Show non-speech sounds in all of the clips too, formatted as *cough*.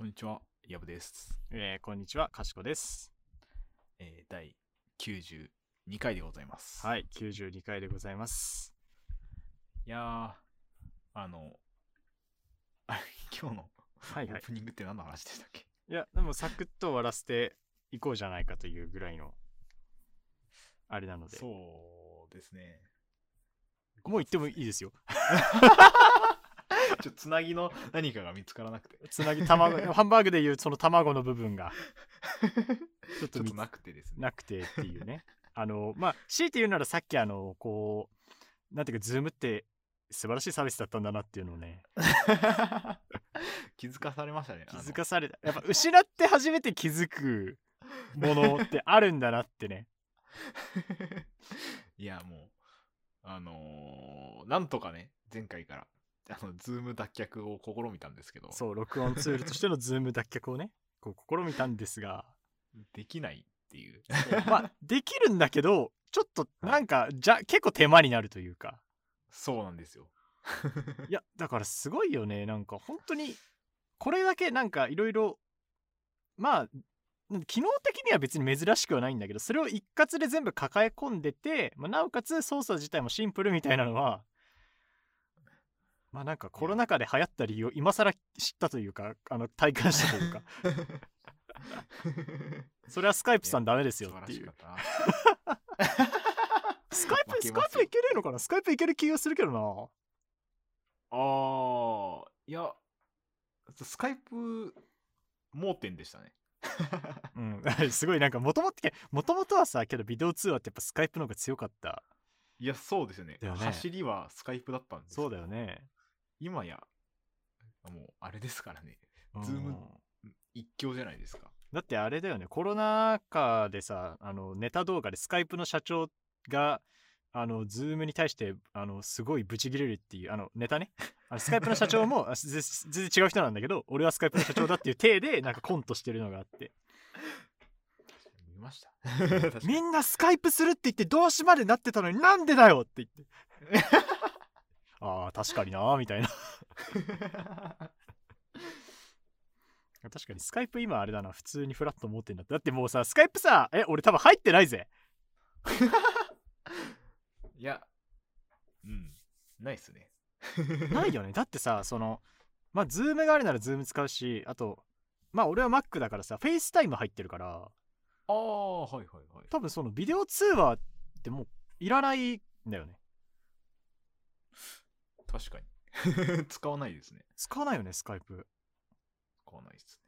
こんにちは、やぶです。えーこんにちは、かしこです。えー、第92回でございます。はい、92回でございます。いやー、あの、あれ、*laughs* 今日のオはいはいー。プニングって何の話でしたっけ、いや、でもサクッと終わらせていこうじゃないかというぐらいの、あれなので、そうですね。もう言ってもいいですよ。*laughs* ちょっとつなぎの何かが見つからなくて。つなぎ、卵、*laughs* ハンバーグでいうその卵の部分が、ちょっとなくてですね。なくてっていうね。あの、まあ、強いて言うならさっきあの、こう、なんていうか、ズームって素晴らしいサービスだったんだなっていうのをね、気づかされましたね。気づかされた。やっぱ失って初めて気づくものってあるんだなってね。*laughs* いや、もう、あのーなんとかね、前回から、あの、ズーム脱却を試みたんですけど、そう、録音ツールとしてのズーム脱却をね、*laughs* こう試みたんですが、できないっていう。まあ、*laughs* できるんだけど、ちょっとなんか、じゃ、結構手間になるというか。そうなんですよ。*laughs* いや、だからすごいよね。なんか本当に、これだけなんかいろいろ、まあ、機能的には別に珍しくはないんだけど、それを一括で全部抱え込んでて、まあ、なおかつ操作自体もシンプルみたいなのは、まあなんかコロナ禍で流行った理由を今更知ったというか、あの体感したというか、*laughs* それはスカイプさんダメですよっていう。*laughs* スカイプ、*laughs* スカイプいけねえのかな？スカイプいける気がするけどな。あー、いや、スカイプ盲点でしたね。うん、すごいなんかもともともともとはさけどビデオ通話ってやっぱスカイプの方が強かった。いや、そうですよね。ね。走りはスカイプだったんですそうだよ。ね今や、もう、あれですからね。うんズーム一強じゃないですか。だってあれだよねコロナ禍でさあのネタ動画でスカイプの社長があのズームに対してあのすごいブチギレるっていうあのネタねあのスカイプの社長も *laughs* 全然違う人なんだけど俺はスカイプの社長だっていう体でなんかコントしてるのがあって見ました。*laughs* みんなスカイプするって言って動詞までなってたのになんでだよって言って *laughs* ああ確かになーみたいな。*laughs* 確かにスカイプ今あれだな普通にフラット持ってんだって。だってもうさスカイプさえ俺多分入ってないぜ。*laughs* いや、うん、ないっすね。*laughs* ないよね。だってさそのまあズームがあるならズーム使うしあとまあ俺は Mac だからさフェイスタイム入ってるから。ああ、はいはいはい。多分そのビデオ通話ってもういらないんだよね確かに。*laughs* 使わないですね。使わないよねスカイプ使わないですね。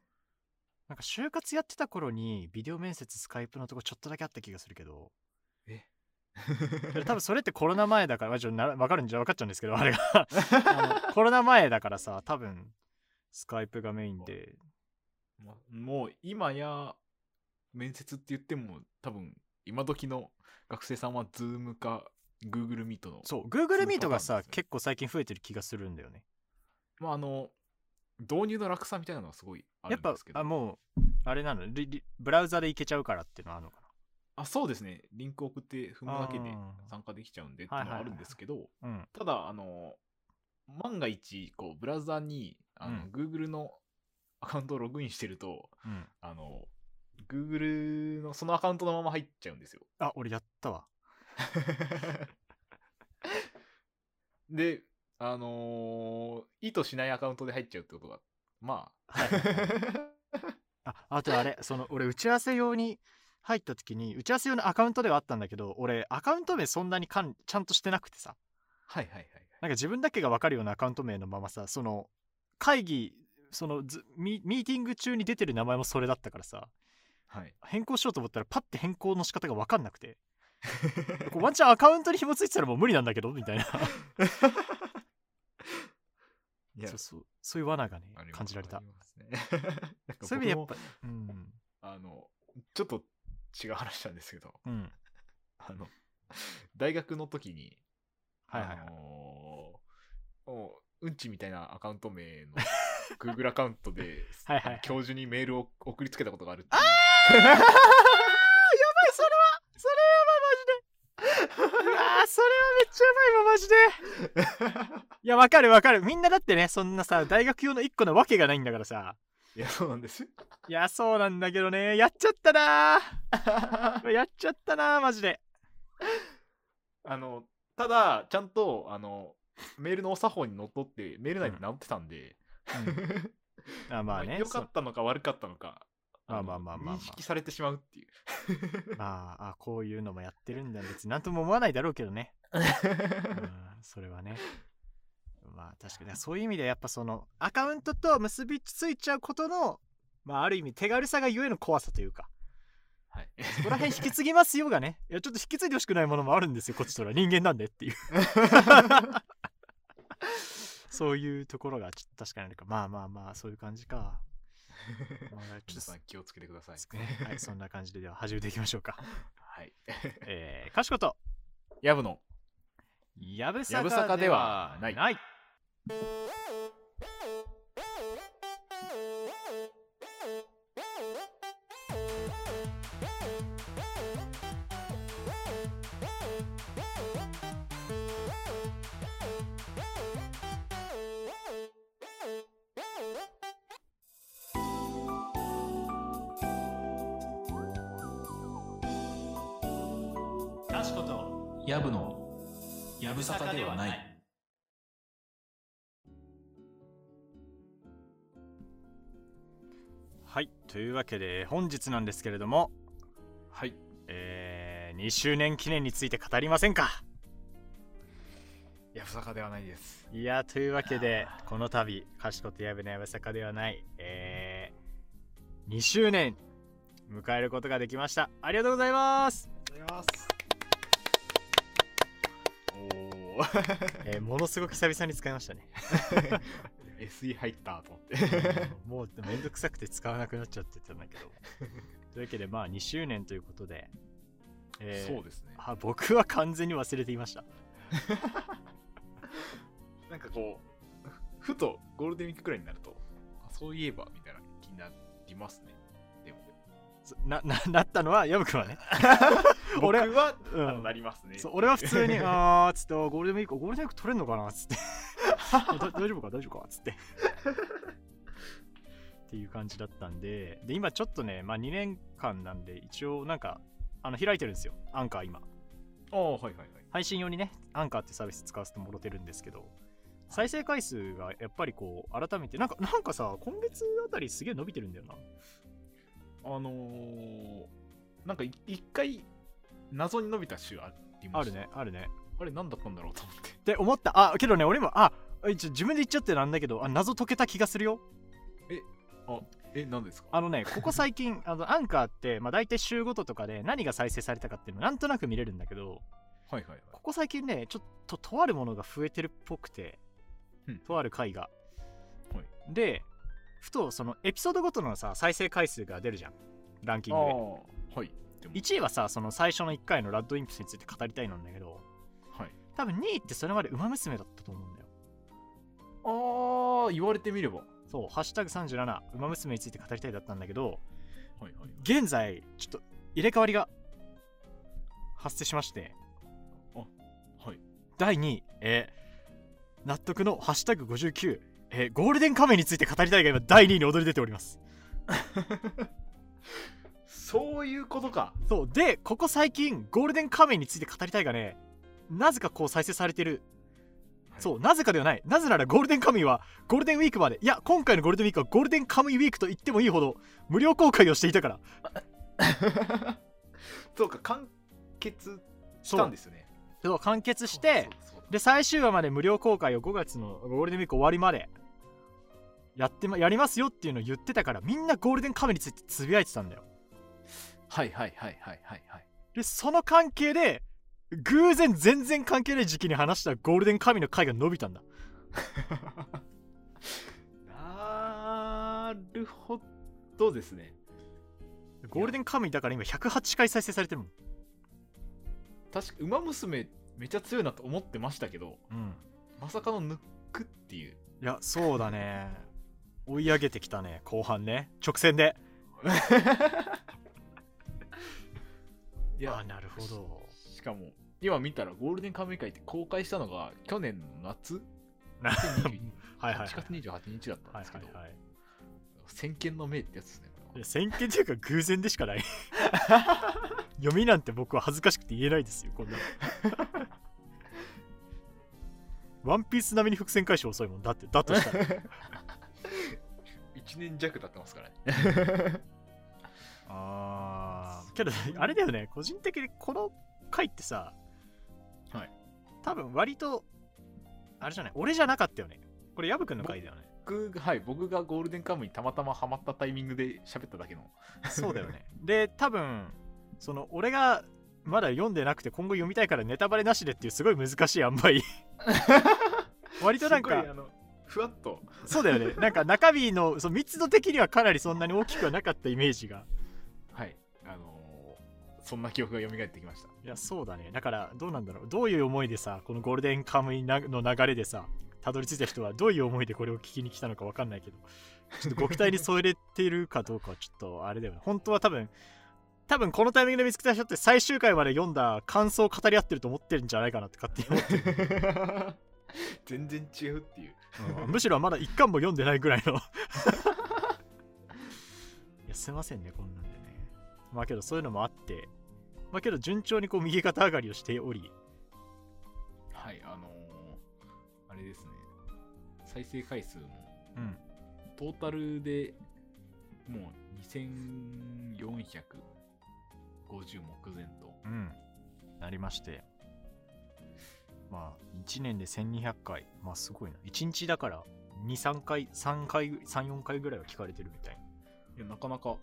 なんか就活やってた頃にビデオ面接スカイプのとこちょっとだけあった気がするけどえ？多分それってコロナ前だから、まあちょな分かるんじゃ分かっちゃうんですけど、あれが。*laughs* コロナ前だからさ、多分スカイプがメインで。まもう今や面接って言っても多分今時の学生さんは Zoom か Google Meet のそう、Google Meet がさ、ね。結構最近増えてる気がするんだよね。まああの導入の楽さみたいなのがすごいあやっぱるんですけ、ど。あ、もう、あれなの？リリブラウザでいけちゃうからっていうのはあるのかあそうですね。リンク送って踏むだけで参加できちゃうんでっていうのはあるんですけど。ただあの万が一こうブラウザにあの、うん。Google のアカウントをログインしてるとうん。あの Google のそのアカウントのまま入っちゃうんですよ。あ、俺やったわ。*laughs* で、あのー意図しないアカウントで入っちゃうってことが、まあ、はいはいはいあ、あとあれ、その、俺打ち合わせ用に入った時に、打ち合わせ用のアカウントではあったんだけど、俺、アカウント名そんなにかんちゃんとしてなくてさ。はいはいはいなんか自分だけが分かるようなアカウント名のままさその会議そのずミミーティング中に出てる名前もそれだったからさはい。はい。変更しようと思ったらパッて変更の仕方が分かんなくてこうワンチャンアカウントに紐ついてたらもう無理なんだけどみたいな。いやそうそう。そういう罠がね感じられた。ね。*laughs* そういう意味でやっ僕ぱもうん。あの、ちょっと違う話なんですけど、うん。あの、大学の時に、はいはいはい。あのううんちみたいなアカウント名の Google アカウントで *laughs* はい教授にメールを送りつけたことがあるっていう。あーやばいそれはそれはマジでうわーそれはめっちゃやばいわマジで。*laughs* いやわかるわかる。みんなだってねそんなさ大学用の1個なわけがないんだからさ。いや、そうなんです。いやそうなんだけどね。やっちゃったな。ー *laughs* やっちゃったなーマジで。あの、ただ、ちゃんと、あの、メールのお作法にのっとって、メール内で直ってたんで、あまあね良かったのか悪かったのか、まあのまあまあまあまあ認識されてしまうっていう。そ *laughs* まああこういうのもやってるんだ。別になんとも思わないだろうけどね。*laughs* うんそれはね。まあ確かに。そういう意味でやっぱそのアカウントと結びついちゃうことのまあある意味手軽さがゆえの怖さというか。はい。そこら辺引き継ぎますよがね。*laughs* いやちょっと引き継いでほしくないものもあるんですよこっちとら。人間なんでっていう。そういうところがちょっと確かにあるかまあまあまあそういう感じか。まあちょ皆っさん気をつけてください。はいそんな感じででは始めていきましょうかはい。えー、かしことやぶの。やぶやぶさかではないではないはいというわけで本日なんですけれどもはい。えー、2周年記念について語りませんか？やぶさかではないです。いやというわけでこの度かしことやぶのやぶさかではないえー、2周年迎えることができましたありがとうございます、ありがとうございます。*laughs* えー、ものすごく久々に使いましたねー。*laughs* SE 入ったと思って。もうめんどくさくて使わなくなっちゃってたんだけどというわけでまあ2周年ということで、えーそうですね。あ僕は完全に忘れていました *laughs* なんかこう、ふとゴールデンウィークくらいになると、あそういえばみたいな気になりますね。でも。そなななったのはヤブくんはね僕俺は、うん。あのなりますね。そう俺は普通に *laughs* あーっつってゴールデンウィークゴールデンウィーク取れんのかなっつって。*laughs* だ大丈夫か？大丈夫か？っつって。っていう感じだったんで。で今ちょっとねまあ2年間なんで一応なんかあの開いてるんですよ。アンカー今。ああ、はいはいはい。配信用にねアンカーってサービス使わせてもろてるんですけど。再生回数がやっぱりこう改めてなんかなんかさ今月あたりすげえ伸びてるんだよな。あのー、なんかい一回謎に伸びた週ありまあるねあるね。あれ何だったんだろうと思って。って思った。あけどね俺もあ一応自分で言っちゃってなんだけどあ謎解けた気がするよ。え、何ですか？あのねここ最近 *laughs* あのアンカーって、まあ、大体週ごととかで何が再生されたかっていうのなんとなく見れるんだけどはいはいはい。ここ最近ねちょっととあるものが増えてるっぽくてうん。とある回が、はい。でふとそのエピソードごとのさ再生回数が出るじゃん。ランキングで。ああ、はい。でも1位はさその最初の1回のラッドインプスについて語りたいなんだけどはい。多分2位ってそれまでウマ娘だったと思うんだよああ、言われてみれば。そう「ハッシュタグ #37 ウマ娘について語りたい」だったんだけどはいはい。現在ちょっと入れ替わりが発生しましてはい。第2位、えー納得の「ハッシュタグ #59」えーゴールデンカメについて語りたいが今第2位に躍り出ております *laughs* そういうことか。そう。でここ最近ゴールデンカメについて語りたいがねなぜかこう再生されてる、はい。そうなぜかではない。なぜならゴールデンカムイはゴールデンウィークまで。いや今回のゴールデンウィークはゴールデンカムイウィークと言ってもいいほど無料公開をしていたから。*laughs* そうか、完結したんですよね。そう。完結してで最終話まで無料公開を5月のゴールデンウィーク終わりまでやってまやりますよっていうのを言ってたからみんなゴールデンカメについてつぶやいてたんだよはいはいはいはいはいはい。でその関係で偶然全然関係ない時期に話したゴールデンカメの回が伸びたんだなるほどですね。ゴールデンカムイだから今108回再生されてるもん確か、ウマ娘めちゃ強いなと思ってましたけど、うんまさかの抜くっていう。いやそうだね追い上げてきたね後半ね直線でい *laughs* やあ、なるほど。しかも、今見たらゴールデンカムイ会って公開したのが去年の夏？な ?2022 *laughs* はいはいはい。8月28日だったんはいですけど、はいはい先見の明ってやつですね。いや先見っていうか偶然でしかない。*laughs* 読みなんて僕は恥ずかしくて言えないですよこんな。の *laughs* ワンピース並みに伏線回収遅いもんだってだとしたら。は1年弱経ってますからね。あー。けどあれだよね。個人的にこの回ってさはい。多分割とあれじゃない？俺じゃなかったよね。これヤブくんの回だよね。僕が、はい、僕がゴールデンカムイにたまたまハマったタイミングで喋っただけの。そうだよね。で多分その俺がまだ読んでなくて今後読みたいからネタバレなしでっていうすごい難しい塩梅。*laughs* 割となんかふわっと。そうだよね。なんか中身のその密度的にはかなりそんなに大きくはなかったイメージがそんな記憶が蘇ってきました。いやそうだね。だからどうなんだろう。どういう思いでさこのゴールデンカムイなの流れでさたどり着いた人はどういう思いでこれを聞きに来たのかわかんないけどちょっとご期待に添えれてるかどうかはちょっとあれだよね。本当は多分多分このタイミングで見つけた人って最終回まで読んだ感想を語り合ってると思ってるんじゃないかなって勝手に思ってる、*laughs* 全然違うっていう。うん。むしろまだ一巻も読んでないぐらいの。*laughs* いやすいませんねこんなんでね。まあけどそういうのもあってまあけど順調にこう右肩上がりをしており。はい、あのーあれですね。再生回数も。うん。トータルでもう2450目前と。うん、なりまして。まあ1年で1200回。まあすごいな。1日だから23回3回34回ぐらいは聞かれてるみたいいや、なかなか、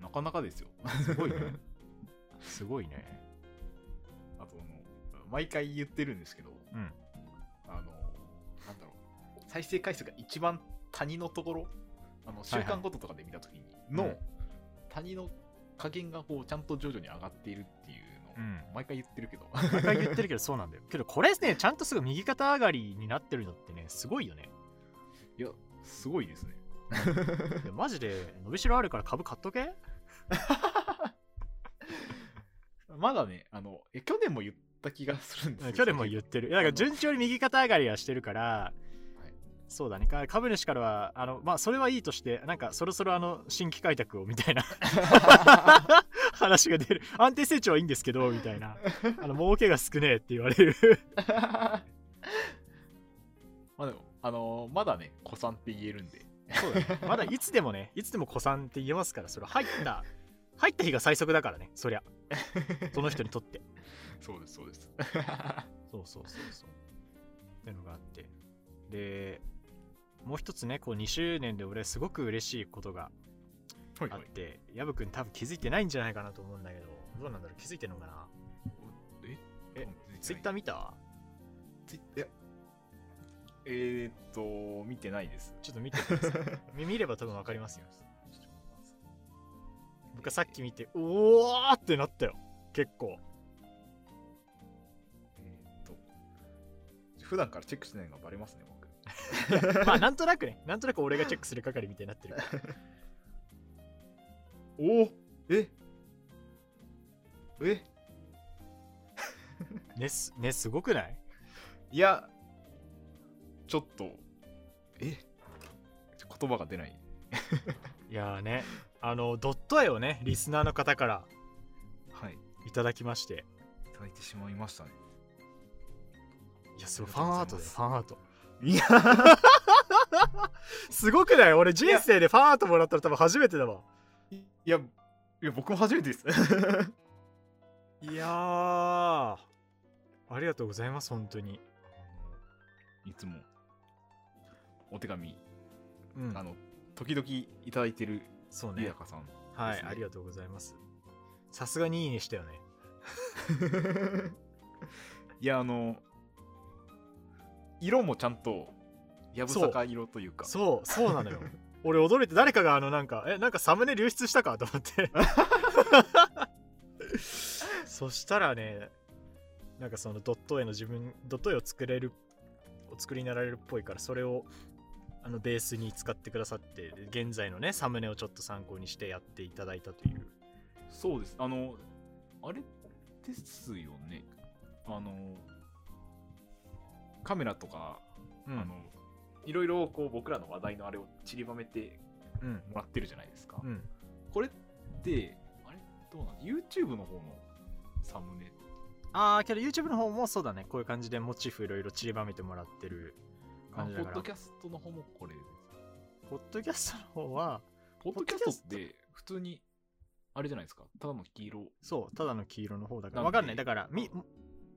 なかなかですよ。なすごいね *laughs* すごいね。あとあの、毎回言ってるんですけど、うん。あの、なんだろう、再生回数が一番谷のところ、あの週間ごととかで見たときにの、うん。谷の加減がこうちゃんと徐々に上がっているっていうのを、うん。毎回言ってるけど、毎回言ってるけどそうなんだよ。*laughs* けどこれねちゃんとすぐ右肩上がりになってるのってねすごいよね。いや、すごいですね。マジで伸びしろあるから株買っとけ？*laughs* まだね、あの、え去年も言った気がするんですよ。去年も言ってる。いやだから順調に右肩上がりはしてるからそうだね。か株主からはあのまあそれはいいとしてなんかそろそろあの新規開拓をみたいな *laughs* 話が出る。安定成長はいいんですけどみたいな。あの儲けが少ねえって言われる。*laughs* まあでも、あのまだね、古参って言えるんで。そうだね。まだいつでもねいつでも古参って言えますからそれ入った入った日が最速だからねそりゃ *laughs* その人にとって。そうです、そうです。*laughs* そうそうそうそう。っていうのがあって。でもう一つねこう2周年で俺すごく嬉しいことがはいあってヤブくん多分気づいてないんじゃないかなと思うんだけどどうなんだろう？気づいてるのかな？え？えツイッター見た？ツイいやえー、っと、見てないです。ちょっと見てください。*laughs* 見見れば多分分かりますよ僕はさっき見ておおーってなったよ。結構。普段からチェックしてないのがバレますね、僕。*laughs* まあなんとなくね。なんとなく俺がチェックする係みたいになってる *laughs* おおえ。え。ねすねすごくない？いや、ちょっと、え。言葉が出ない。いやーねあのドット絵をねリスナーの方からはい。いただきまして。いただいてしまいましたね。いやすごい。ファンアートでファンアート。いや、*laughs* すごくない？俺人生でファンアートもらったら多分初めてだわいや、いや僕も初めてです。*laughs* いやー。ありがとうございます本当に。いつもお手紙、うん。あの、時々いただいてるそうね。リアカさん。はい、ありがとうございます。さすがにいいねしたよね。*laughs* いや、あの、色もちゃんと、やぶさか色というか。そうそうなのよ。*laughs* 俺驚いて誰かがあのなんかえなんかサムネ流出したか？と思って。*laughs* そしたらねなんかそのドット絵の自分ドット絵を作れるお作りになられるっぽいからそれをあのベースに使ってくださって現在のねサムネをちょっと参考にしてやっていただいたというそうです。あの、あれですよね。あの、カメラとか、うんあの、いろいろこう僕らの話題のあれを散りばめてうんもらってるじゃないですか。うんこれって、あれどうなの ?YouTube の方のサムネ？ああけど YouTube の方もそうだねこういう感じでモチーフいろいろ散りばめてもらってるあ感じだから。ポッドキャストの方もこれです。ポッドキャストの方はポッドキャストって普通に、あれじゃないですか？ただの黄色。そうただの黄色の方だから。わかんない。だからみ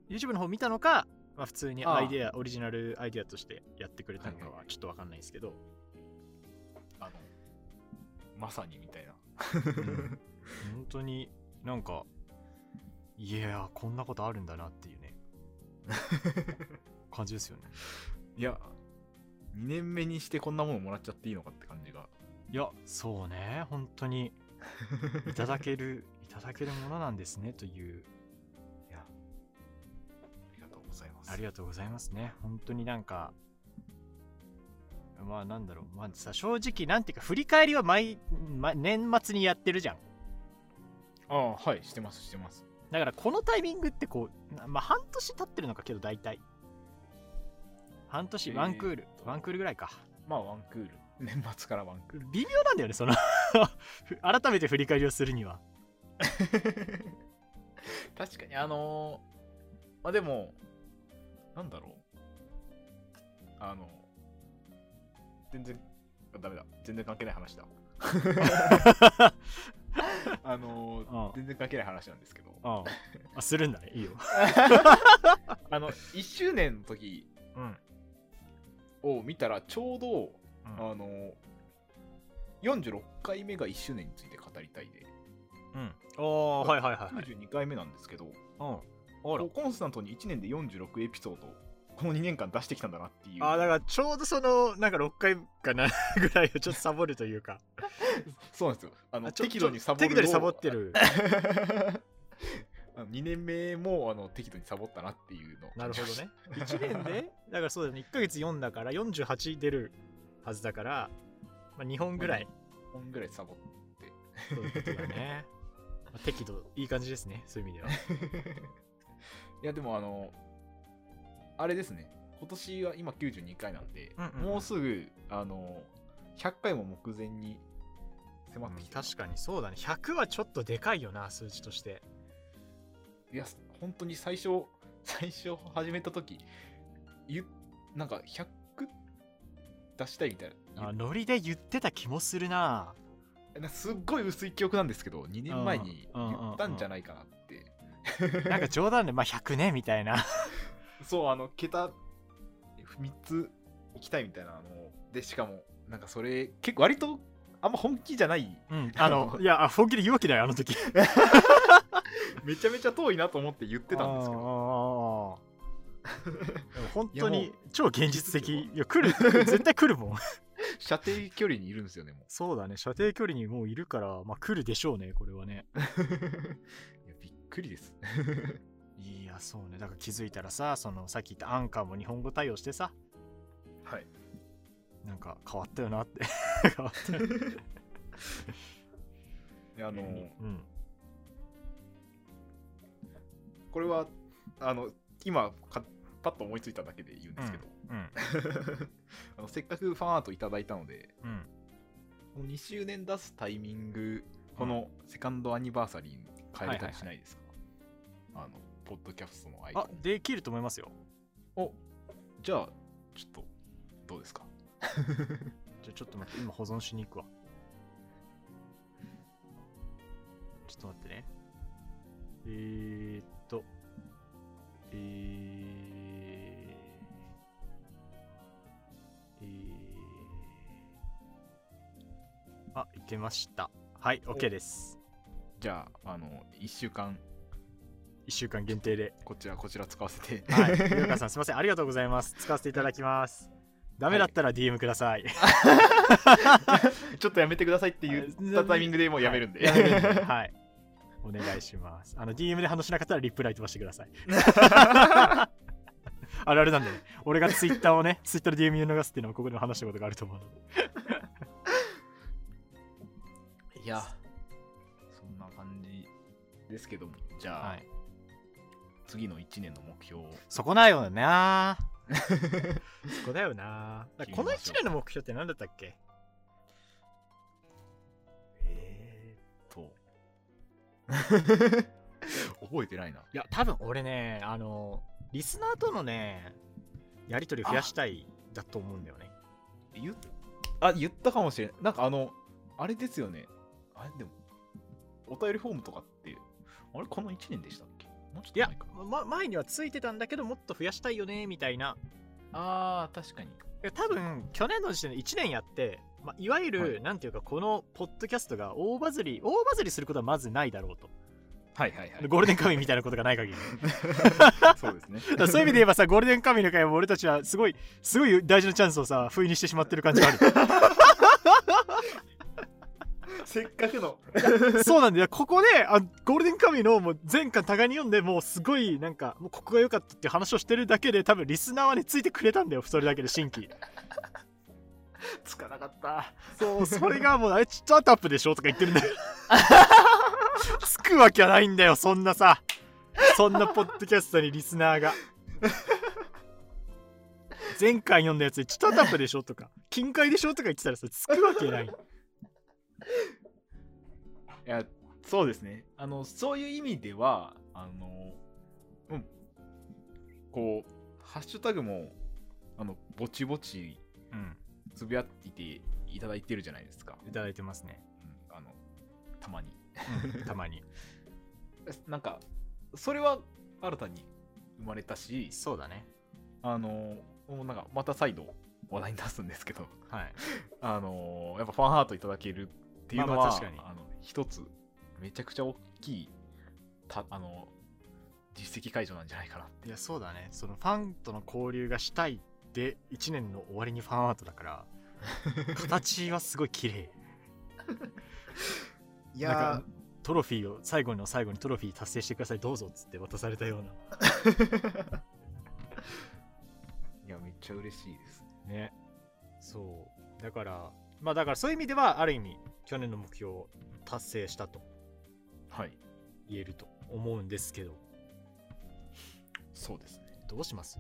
YouTube の方見たのか、まあ、普通にアイデアオリジナルアイデアとしてやってくれたのかはちょっとわかんないですけど、あの、まさにみたいな。うん。*laughs* 本当になんかいやーこんなことあるんだなっていうね。*laughs* 感じですよね。いや、2年目にしてこんなものもらっちゃっていいのかって感じが。いやそうね。本当に。いただける *laughs* いただけるものなんですねという。いや、ありがとうございます。ありがとうございますね。本当になんかまあなんだろう。まあさ正直なんていうか振り返りは毎、ま、年末にやってるじゃん。ああ、はい、してます、してます。だからこのタイミングってこうなまあ半年経ってるのかけど大体半年えーワンクール、ワンクールぐらいか。まあ、ワンクール。年末からワンクール。微妙なんだよねその。*laughs* 改めて振り返りをするには。*laughs* 確かに、あのーまあでも、なんだろう。あの、全然、あダメだ。全然関係ない話だ。*laughs* あのーうん全然関係ない話なんですけど、ああ。するんだね。いいよ。あの、1周年の時うん、を見たら、ちょうど、うん。あのー46回目が1周年について語りたいで、うん、おーはいはいはいはい。92回目なんですけど、うん。コンスタントに1年で46エピソードをこの2年間出してきたんだなっていう。あだからちょうどそのなんか6回かなぐらいをちょっとサボるというか。*laughs* そうなんですよ。あの適度にサボる適度にサボってる *laughs* 2年目もあの適度にサボったなっていうのをなるほどね。1年で？*laughs* だからそうだね。1ヶ月4だから48出るはずだから、まあ、2本ぐらい。本ぐらいサボって。そういうことだね、*laughs* まあ適度いい感じですね。そういう意味では。*laughs* いやでもあのあれですね。今年は今92回なんで、うんうんうん。もうすぐあの100回も目前に迫ってきた、確かにそうだね。100はちょっとでかいよな数字としていや本当に最初最初始めた時ゆなんか100出したいみたいな。あノリで言ってた気もするな。なすっごい薄い記憶なんですけど2年前に言ったんじゃないかなって。なんか冗談でまあ100ねみたいな。*laughs* そうあの桁3ついきたいみたいなのでしかもなんかそれ結構割とあんま本気じゃない。うんあの *laughs* いやあ本気で言うわけだよあの時 *laughs* めちゃめちゃ遠いなと思って言ってたんですけど。本当に超現実的。いや来る。*laughs* 絶対来るもん。射程距離にいるんですよねもう。そうだね。射程距離にもういるからまあ来るでしょうねこれはね。*laughs* いやびっくりです。いやそうね。だから気づいたらさそのさっき言ったアンカーも日本語対応してさ。はい。なんか変わったよなって。*laughs* 変わったあのうんこれはあの今かパッと思いついただけで言うんですけど、うん *laughs* あのせっかくファンアートいただいたので。うん。この2周年出すタイミングこの second anniversary に変えれたりしないですか、あのポッドキャストのアイコンできると思いますよ。おじゃあちょっとどうですか？*laughs* じゃあちょっと待って今保存しに行くわ。ちょっと待ってね。えー、っとえー、えー、あいけました。はい OK です。じゃああの1週間。1週間限定で。こちらこちら使わせて。はい。*laughs* ゆうかさんすいません。ありがとうございます。使わせていただきます。ダメだったら DM ください、*laughs* ちょっとやめてくださいって言ったタイミングでもうやめるんで、はい。やめるんで。はいお願いします。あの DM で話しなかったらリプライ飛ばしてください。*laughs* あるあるなんでね。俺が Twitter をね Twitter で DM 見逃すっていうのもここでも話したことがあると思うので。いやそんな感じですけども。じゃあ、はい。次の1年の目標。をそこだよな。そこだよな。*laughs* この決めましょう1年の目標って何だったっけ？覚えてないな。いや多分俺ねあのリスナーとのねやり取りを増やしたいだと思うんだよね言っあ、言ったかもしれない。なんかあの、あれですよね。あれでも、お便りフォームとかって、あれこの1年でしたっけ？もうちょっいやと前か。、ま、前にはついてたんだけどもっと増やしたいよねみたいなあー、確かに。いや多分去年の時点で1年やって、まあ、いわゆる、はいなんていうかこのポッドキャストが大バズり大バズりすることはまずないだろうと、はいはいはい。ゴールデンカムイみたいなことがない限り *laughs* そうですね。*laughs* そういう意味で言えばさゴールデンカムイの回も俺たちはすごいすごい大事なチャンスをさ不意にしてしまってる感じがあ *laughs* せっかくの。るそうなんだよここであゴールデンカムイのもう全巻互いに読んでもうすごいなんかもうここが良かったっていう話をしてるだけで多分リスナーはねついてくれたんだよそれだけで新規つかなかった。そうそれがもうあれスタートアップでしょ？とか言ってるんだよ。*laughs* つくわけはないんだよそんなさ。そんなポッドキャストにリスナーが。前回読んだやつでチタタップでしょ？とか。近海でしょ？とか言ってたらさつくわけない。いや、そうですね。あの、そういう意味では、あの、うん。こう、ハッシュタグも、あの、ぼちぼちうんつぶやいていただいてるじゃないですか。いただいてますね、うん、あの、たまに。たまに。*laughs* なんか、それは新たに生まれたし、そうだね。あの、もうなんか、また再度話題に出すんですけど、はい。*laughs* あの、やっぱファンハートいただけるっていうのは、まあまあ確かに。あの一つ、めちゃくちゃ大きい、たあの、実績解除なんじゃないかなって。いやそうだね。そのファンとの交流がしたいで1年の終わりにファンアートだから *laughs* 形はすごい綺麗。いなんかトロフィーを最後の最後にトロフィー達成してくださいどうぞっつって渡されたよう *laughs* いや、めっちゃ嬉しいです。なね。そう。だからまあだからそういう意味ではある意味去年の目標を達成したとはい。言えると思うんですけど。そうですね。どうします？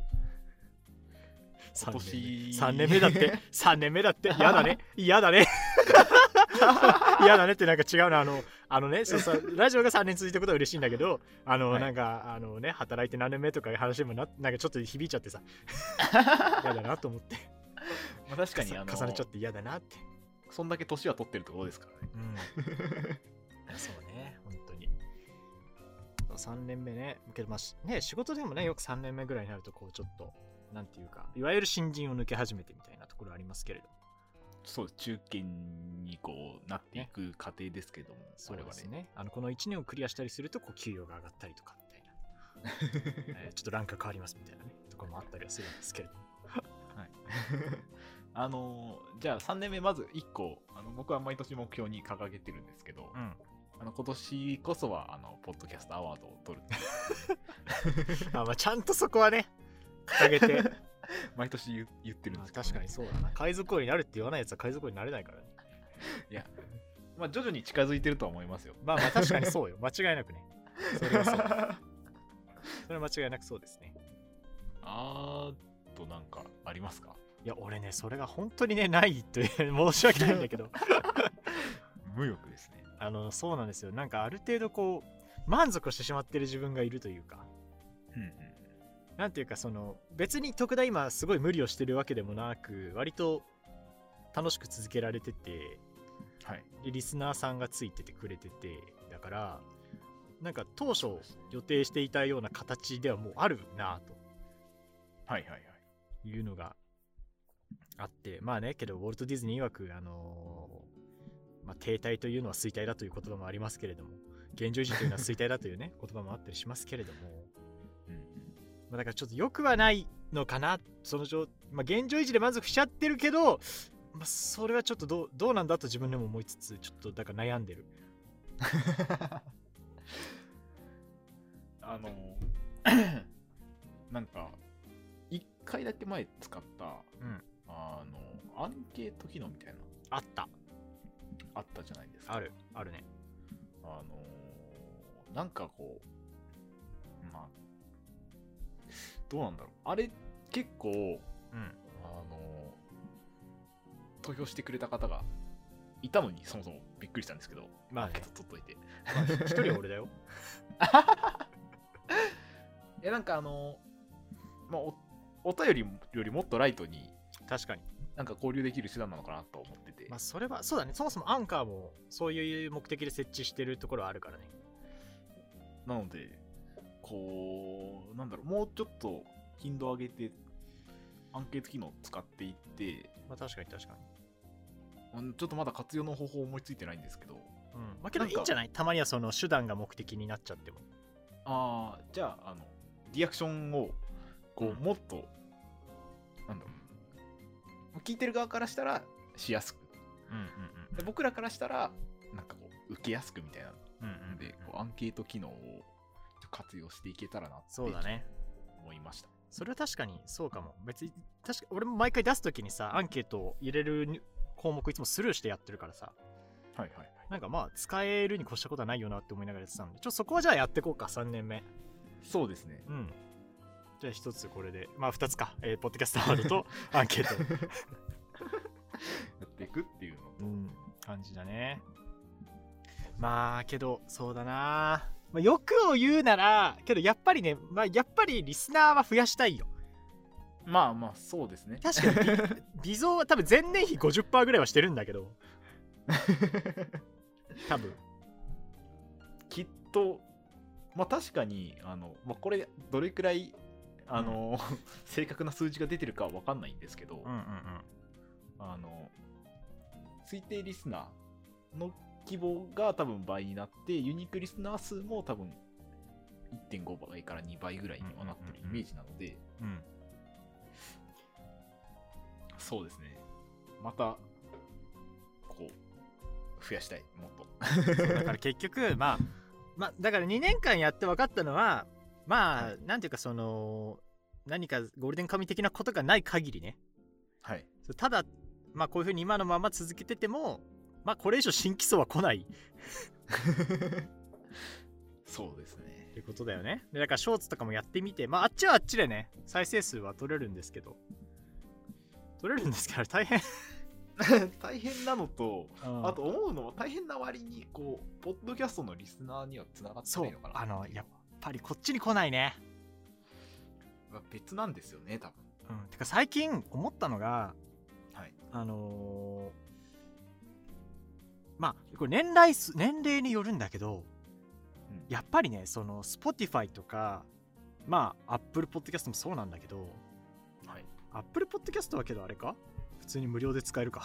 今年。3年目だって。3年目だって。嫌だね。*laughs* 嫌だね。*laughs* 嫌だねってなんか違うな。あのあのねそうラジオが3年続いたことは嬉しいんだけどあの、はい。なんかあのね働いて何年目とかいう話もななんかちょっと響いちゃってさ。*laughs* 嫌だなと思って。まあ、確かに、あの、重ねちゃって嫌だなって。そんだけ年は取ってるってことですからね。うん。そうね。本当に。3年目ね。けどまあしね仕事でもねよく3年目ぐらいになるとこうちょっとなんていうかいわゆる新人を抜け始めてみたいなところありますけれどそう。中堅にこうなっていく過程ですけども、そう我々。ですね。あのこの1年をクリアしたりするとこう給与が上がったりとかみたいな、*laughs* えーちょっとランクが変わりますみたいなねところもあったりはするんですけれどはい。*laughs* あのーじゃあ3年目まず1個あの僕は毎年目標に掲げてるんですけど、うん。あの今年こそはあのポッドキャストアワードを取る *laughs* あまあちゃんとそこはね掲げて *laughs* 毎年言う言ってるんまあですけど、確かにそうだな。海賊王になるって言わないやつは海賊王になれないからね。まあ徐々に近づいてるとは思いますよ。まあまあ確かにそうよ。*laughs* 間違いなくね。それはそう。それは間違いなくそうですね。あーとなんかありますか？いや俺ねそれが本当にねないという申し訳ないんだけど。*laughs* 無欲ですね。あのそうなんですよ。なんかある程度こう満足してしまってる自分がいるというか。うんうんなんていうかその別に特段今すごい無理をしてるわけでもなく割と楽しく続けられててはい。でリスナーさんがついててくれててだからなんか当初予定していたような形ではもうあるなはいはいはい。というのがあってまあねけどウォルト・ディズニー曰くあのーまあ、停滞というのは衰退だという言葉もありますけれども現状維持というのは衰退だというね *laughs* 言葉もあったりしますけれどもうんまあ、だからちょっと良くはないのかなその状、まあ、現状維持で満足しちゃってるけど、まあ、それはちょっとどうどうなんだと自分でも思いつつちょっとだから悩んでる。*laughs* あの *laughs* なんか1回だけ前使った、うん。あのアンケート機能みたいな。あった。あったじゃないですか。ある。あるね。あのーなんかこう、どうなんだろう。あれ、結構、うん。あのー投票してくれた方がいたのにそもそも。びっくりしたんですけど、まあね。取っといて。まあ一人は俺だよ。*laughs* いや、なんかあの、まあ、おお便りよりもっとライトに、確かに。なんか交流できる手段なのかなと思ってて。まあそれはそうだね。そもそもアンカーもそういう目的で設置してるところはあるからね。なので、こう、なんだろう、もうちょっと頻度上げて、アンケート機能使っていって、まあ確かに確かに。うんちょっとまだ活用の方法思いついてないんですけど、うん。まあけどないいんじゃない？たまにはその手段が目的になっちゃっても。ああ、じゃあ、あの、リアクションを、こう、うん。もっと、なんだろう、聞いてる側からしたらしやすく、うんうんで僕らからしたら、なんかこう、受けやすくみたいなうんうんので、こうアンケート機能を活用していけたらなってそうだね。思いました。それは確かにそうかも。別に確か俺も毎回出すときにさアンケートを入れる項目いつもスルーしてやってるからさ。はいはいはい。なんかまあ使えるに越したことはないよなって思いながらやってたんでちょっとそこはじゃあやっていこうか3年目。そうですね。うん。じゃあ一つこれでまあ2つか、えーポッドキャストアワードと *laughs* アンケート。*laughs* やっていくっていうのと、うん。感じだね。まあけどそうだな、まあ、欲を言うならけどやっぱりね、まあ、やっぱりリスナーは増やしたいよ。まあまあ、そうですね。確かに *laughs* 微微増は多分前年比50%ぐらいはしてるんだけど。*laughs* 多分。きっと、まあ確かに、あの、まあこれ、どれくらい、あの、正確な数字が出てるかは分かんないんですけど、うんうんうん。あの、推定リスナーの規模が多分倍になって、ユニークリスナー数も多分1.5倍から2倍ぐらいにはなってるイメージなので、うんそうですね。また、こう、増やしたい、もっと。だから結局 *laughs* まあまあだから2年間やって分かったのはまあ、はいなんていうかその何かゴールデンカムイ的なことがない限りねはい。ただまあこういうふうに今のまま続けててもまあこれ以上新規層は来ない。*laughs* そうですね。っ。てことだよね。でだからショーツとかもやってみて。まああっちはあっちでね再生数は取れるんですけど。取れるんですけど大変。*laughs* 大変なのと、ああと思うのは大変な割に、こう、ポッドキャストのリスナーにはつながってないのかな。あのやっぱりこっちに来ないね。まあ別なんですよね、多分。うん。てか最近思ったのがはい。あのーまあこれ年代数年齢によるんだけどうんやっぱりねその Spotify とかまあ Apple Podcast もそうなんだけどはい。Apple Podcast はけどあれか？普通に無料で使えるか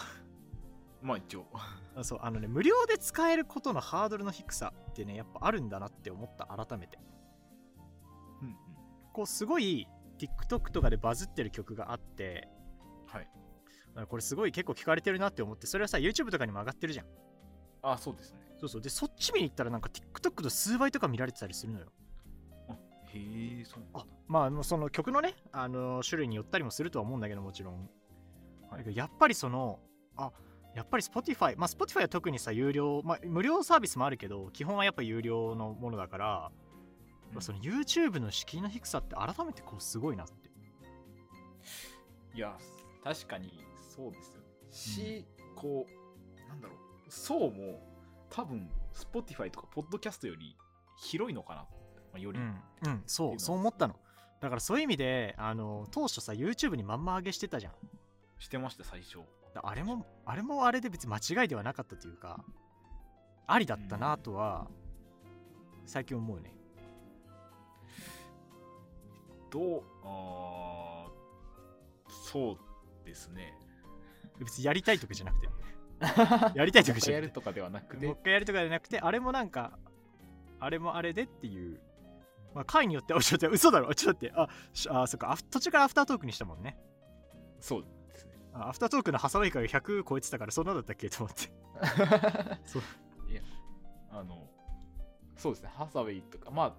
まあ一応。あそうあのね無料で使えることのハードルの低さってねやっぱあるんだなって思った改めてうんうん。こうすごい TikTok とかでバズってる曲があってはい。あこれすごい結構聞かれてるなって思ってそれはさ YouTube とかにも上がってるじゃんあ、そうですね。そうそう。でそっち見に行ったらなんか TikTok の数倍とか見られてたりするのよ。あへえ、そうあまあその曲のねあの種類によったりもするとは思うんだけどもちろん、はい。だけどやっぱりそのあやっぱり Spotify まあ Spotify は特にさ有料まあ無料サービスもあるけど基本はやっぱ有料のものだから、うん。その YouTube の敷居の低さって改めてこうすごいなって。いや、確かにそうですよね。し、こう、なんだろう、層も多分、Spotify とか Podcast より広いのかな。まあ、より。うん、うん、そうそう思ったのだからそういう意味であの当初さ YouTube にまんま上げしてたじゃんしてました、最初。だあれもあれもあれで別に間違いではなかったというかありだったなとは最近思うねどう、あーそうですね。別にやりたいとかじゃなくて *laughs* やりたいとかじゃなくて。やるとかではなくて。もう一、回やるとかじゃなくてあれもなんかあれもあれでっていうまあ回によってはちょっと嘘だろ。ちょっと待って。あしあそっか。アフ途中からアフタートークにしたもんね。そうですね。あアフタートークのハサウェイカーが100超えてたからそんなだったっけと思って。*laughs* そう。いや、あの、そうですね、ハサウェイとか、まあ、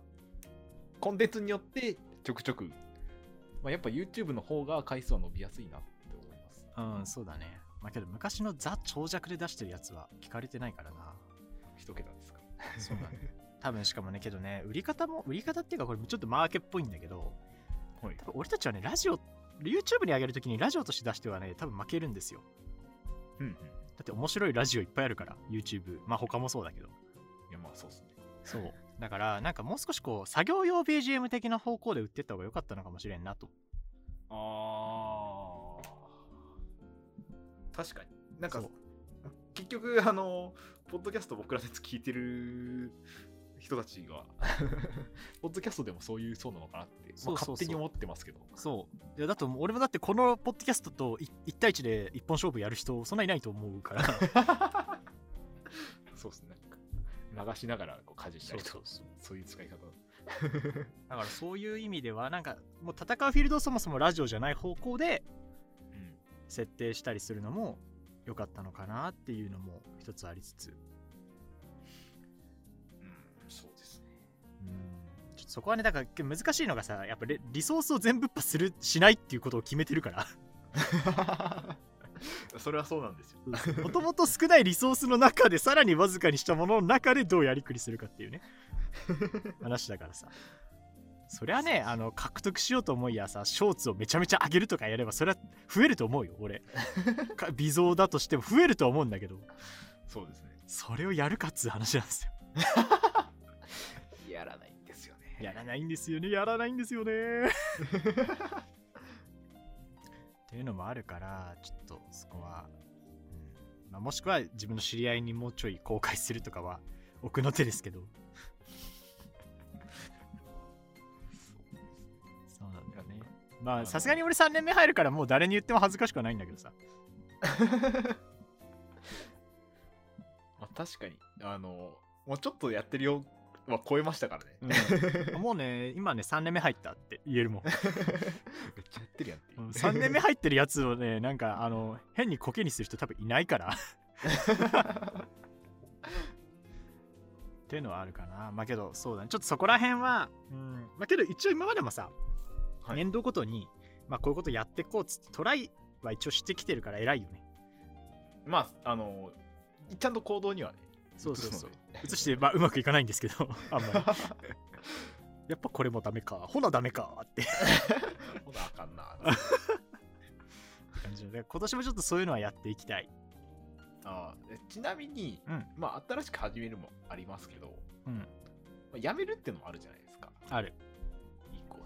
コンテンツによってちょくちょく、まあ、やっぱ YouTube の方が回数は伸びやすいなって思います。うんそうだねまあけど昔のザ長尺で出してるやつは聞かれてないからな。一桁ですか？そうだね。*laughs* 多分しかもねけどね売り方も売り方っていうかこれちょっとマーケっぽいんだけどはい。多分俺たちはねラジオ YouTube に上げるときにラジオとして出してはね多分負けるんですよ。うんうん。だって面白いラジオいっぱいあるから YouTube まあ他もそうだけど。いや、まあそうですね。そう。だからなんかもう少しこう作業用 BGM 的な方向で売ってった方が良かったのかもしれんなと。あ確かに。なんか結局、あの、ポッドキャスト僕らのやつ聞いてる人たちが、*laughs* ポッドキャストでもそういうそうなのかなって、勝手に思ってますけど。そういやだと俺もだってこのポッドキャストと1対1で一本勝負やる人そんないないと思うから *laughs* そうですね。流しながらこう家事したりとか、そうそういう使い方。*laughs* だからそういう意味ではなんかもう戦うフィールドをそもそもラジオじゃない方向でうん。設定したりするのも良かったのかなっていうのも一つありつつ。うん、そうですね。うん。ちょっとそこはねだから難しいのがさやっぱレリソースを全部破するしないっていうことを決めてるから。*laughs* それはそうなんですよ。もともと少ないリソースの中でさらにわずかにしたものの中でどうやりくりするかっていうね。*laughs* 話だからさそりゃねあの獲得しようと思いやさショーツをめちゃめちゃ上げるとかやればそれは増えると思うよ俺。*laughs* か微増だとしても増えるとは思うんだけど。そうですね。それをやるかっつう話なんですよ。*laughs* やらないんですよね。やらないんですよねやらないんですよね。*laughs* っていうのもあるからちょっとそこは、うん。まあ、もしくは自分の知り合いにもうちょい公開するとかは奥の手ですけどまあさすがに俺3年目入るからもう誰に言っても恥ずかしくはないんだけどさ。*laughs* まあ、確かに、あの、もうちょっとやってるよは超えましたからね。*laughs* もうね今ね3年目入ったって言えるもん。*laughs* めっちゃやってるやんっていう。3年目入ってるやつをねなんかあの変にコケにする人多分いないから。っていうのはあるかな。まあけどそうだね。ちょっとそこら辺はうん。まあけど一応今までもさ、はい年度ごとにまあこういうことやっていこうっつってトライは一応してきてるから偉いよね。まあ、あの、ちゃんと行動にはね、そうそうそう。移してまあうまくいかないんですけどあんまり。*laughs* やっぱこれもダメかほなダメかって。*laughs* ほなあかんな。感じで今年もちょっとそういうのはやっていきたい。あちなみに、うん。まあ、新しく始めるもありますけど、うん。まあ、やめるってのもあるじゃないですか。ある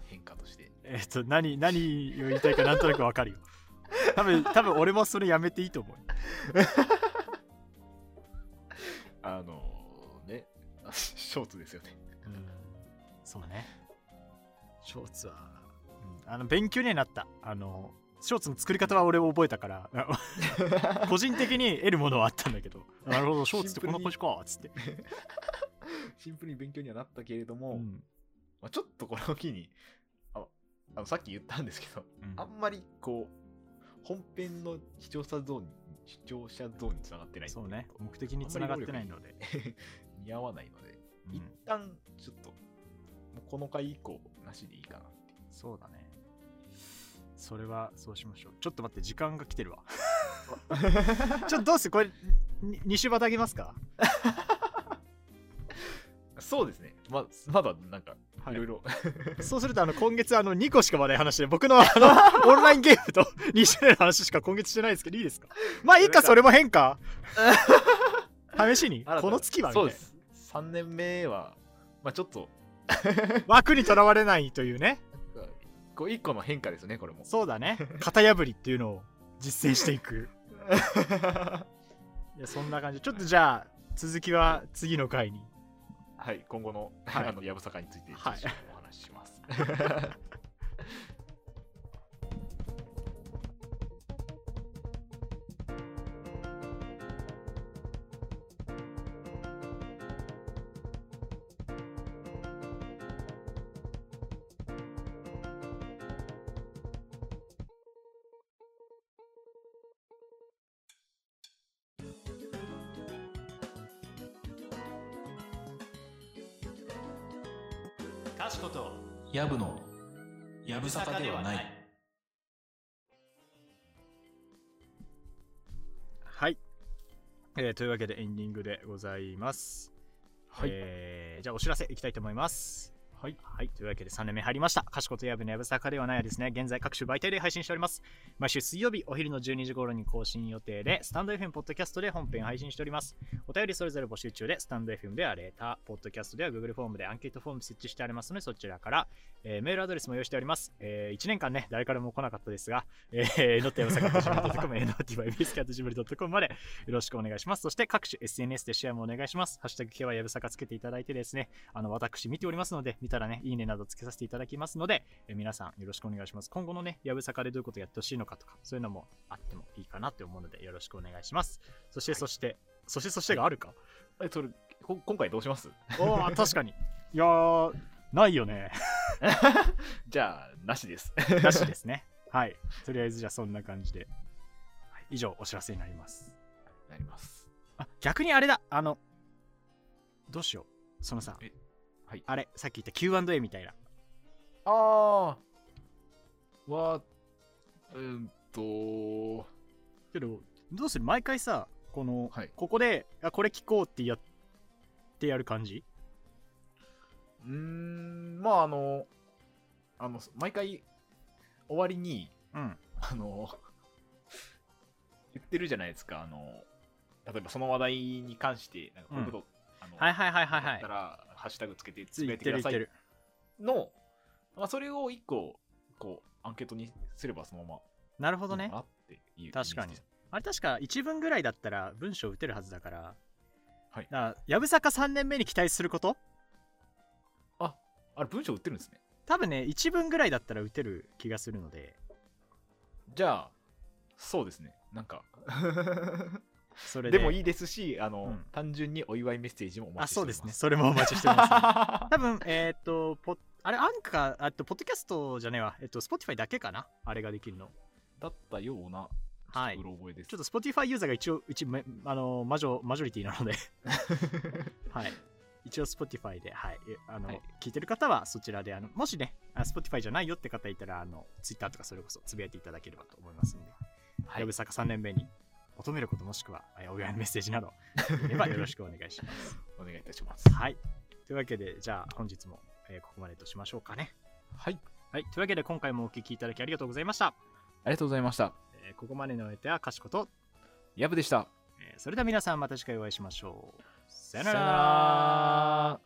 変化として。えっ、と何何を言いたいかなんとなくわかるよ。*laughs* 多分多分俺もそれやめていいと思う。*laughs* あのね、あ *laughs* ショーツですよね。うん。そうね。ショーツは、うん。あの勉強にはなった。あのショーツの作り方は俺覚えたから。個人的に得るものはあったんだけど。なるほどショーツってこんな感じかっつって、シンプルに勉強にはなったけれども、うんまあ、ちょっとこれを機にああのさっき言ったんですけど、うん。あんまりこう本編の視聴者ゾーンに視聴者ゾーンにつながってないそうね。目的につながってないので、似 *laughs* 合わないので、うん。一旦ちょっともうこの回以降なしでいいかなっていう。そうだね。それはそうしましょう。ちょっと待って時間が来てるわ。*laughs* ちょっとどうする？これ2週またげますか？そうですね。ままだなんかはい。いろいろそうするとあの今月あの2個しか話題話して僕のあの *laughs* オンラインゲームと2周年の話しか今月してないですけどいいですかまあいいかそれも変か *laughs* 試しに？この月はみたいうです。3年目はまあちょっと。*laughs* 枠にとらわれないというね。こう一個の変化ですねこれも。そうだね。型破りっていうのを実践していく。いやそんな感じ。ちょっとじゃあ続きは次の回にはい今後の,、はい。あのやぶさかについてはいとお話しします、かしことやぶのやぶさかではない。はい、えーというわけでエンディングでございます。はい。えーじゃあお知らせいきたいと思いますはい、はい、というわけで3年目入りました。かしことやぶのやぶさかではないですね。現在各種媒体で配信しております。毎週水曜日お昼の12時頃に更新予定で、スタンド FM ポッドキャストで本編配信しております。お便りそれぞれ募集中で、スタンド FM ではレーター、ポッドキャストでは Google フォームでアンケートフォーム設置してありますので、そちらから、えーメールアドレスも用意しております。え1年間ね、誰からも来なかったですが、えー、のってやぶさか .gmail.com、notybs.gmail.com までよろしくお願いします。そして各種 SNS でシェアもお願いします。ハッシュタグ系はやぶさかつけていただいてですね、あの私見ておりますので、見たらね、いいねなどつけさせていただきますので、え皆さんよろしくお願いします。今後のね、やぶさかでどういうことをやってほしいのかとか、そういうのもあってもいいかなって思うので、よろしくお願いします。そして、そして、そして、そしてがあるか？え、それ、こ今回どうします？おお、*laughs* 確かに。いやー、ないよね。*laughs* じゃあ、なしです。*laughs* なしですね。はい。とりあえず、じゃあそんな感じで。以上、お知らせになります。なります。あ、逆にあれだ。あの、どうしよう。そのさ、えはいあれ、さっき言った Q&A みたいな。あー。は、うーんと、けど、どうする？毎回さ、この、はいここで、あ、これ聞こうってやってやる感じ？うーん、まあ、あの、あの、毎回、終わりに、うん。あの、言ってるじゃないですか、あの、例えばその話題に関して、なんかこういうこと、あの、はいはいはいはいはい。ら、ハッシュタグつけてつぶやいてください。の、まあ、それを一個、こう、アンケートにすればそのままなるほどね。確かにあれ確か1文ぐらいだったら文章打てるはずだから。はいやぶさか3年目に期待すること？あ、あれ文章売ってるんですね。多分ね、1文ぐらいだったら打てる気がするので、じゃあ、そうですね。なんか、*laughs* それで。でもいいですし、あの、うん単純にお祝いメッセージもおあ、待ちしてます。そうですね。それもお待ちしてます、*laughs* 多分、えーっと、ポあれ、アンカー、あと、ポッドキャストじゃねえわ。えっと、Spotify だけかな？あれができるの。だったような、はいちょっとうろ覚えです。ちょっと Spotify ユーザーが一応、うち、めあの、マジョ、マジョリティなので、*laughs* はい。一応 Spotify で、はい。えあの、はい聞いてる方はそちらで、あの、もしね、あ Spotify じゃないよって方いたら、あの、Twitter とかそれこそつぶやいていただければと思いますので、はいやぶさか3年目に求めることもしくは、えお祝いのメッセージなど、いればよろしくお願いします。お願いいたします。はい。というわけで、じゃあ本日も、えーここまでとしましょうかね。はい。はい。というわけで、今回もお聞きいただきありがとうございました。ありがとうございました。えーここまでのお相手はかしこと、ヤブでした。えーそれでは皆さんまた次回お会いしましょう。さよなら